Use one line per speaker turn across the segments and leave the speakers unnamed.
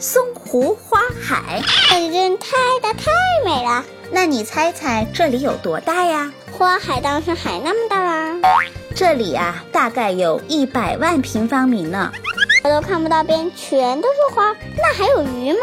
松湖花海，
真太大太美了。
那你猜猜这里有多大呀？
花海当然是海那么大啦，
这里啊，大概有一百万平方米呢。
我都看不到边，全都是花，那还有鱼吗？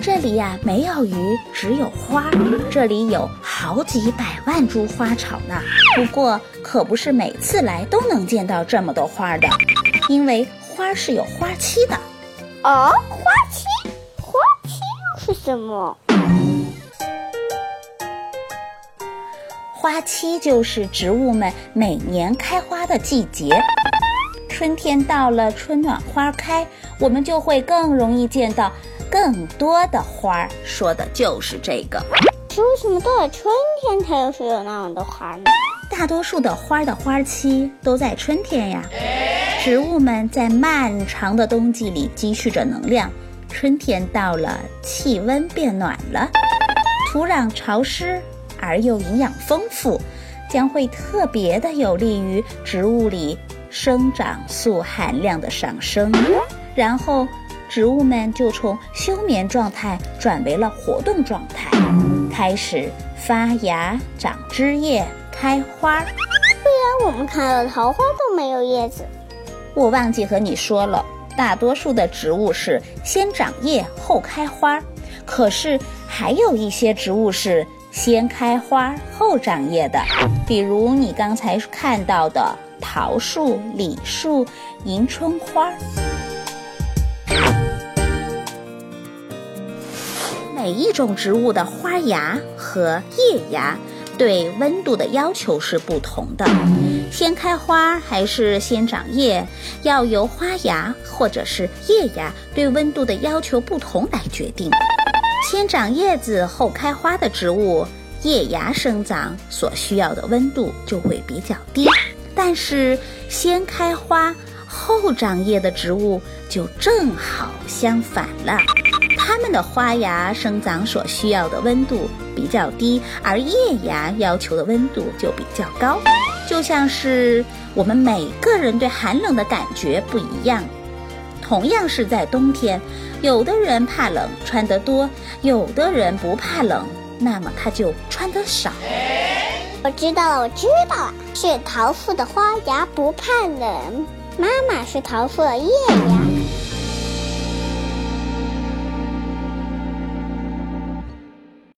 这里呀、没有鱼，只有花。这里有好几百万株花草呢。不过可不是每次来都能见到这么多花的，因为花是有花期的。
哦，花期是什么？
花期就是植物们每年开花的季节。春天到了，春暖花开，我们就会更容易见到更多的花儿。说的就是这个。
是为什么到了春天才有是有那样的花呢？
大多数的花的花期都在春天呀。植物们在漫长的冬季里积蓄着能量，春天到了，气温变暖了，土壤潮湿而又营养丰富，将会特别的有利于植物里生长素含量的上升，然后植物们就从休眠状态转为了活动状态，开始发芽、长枝叶、开花。
虽然我们看了桃花都没有叶子，
我忘记和你说了，大多数的植物是先长叶后开花，可是还有一些植物是先开花后长叶的，比如你刚才看到的桃树、李树、迎春花。每一种植物的花芽和叶芽对温度的要求是不同的，先开花还是先长叶，要由花芽或者是叶芽对温度的要求不同来决定。先长叶子后开花的植物，叶芽生长所需要的温度就会比较低，但是先开花后长叶的植物就正好相反了。它们的花芽生长所需要的温度比较低，而叶芽要求的温度就比较高。就像是我们每个人对寒冷的感觉不一样，同样是在冬天，有的人怕冷穿得多，有的人不怕冷，那么他就穿得少。
我知道了，我知道了，是桃树的花芽不怕冷，妈妈是桃树的叶芽。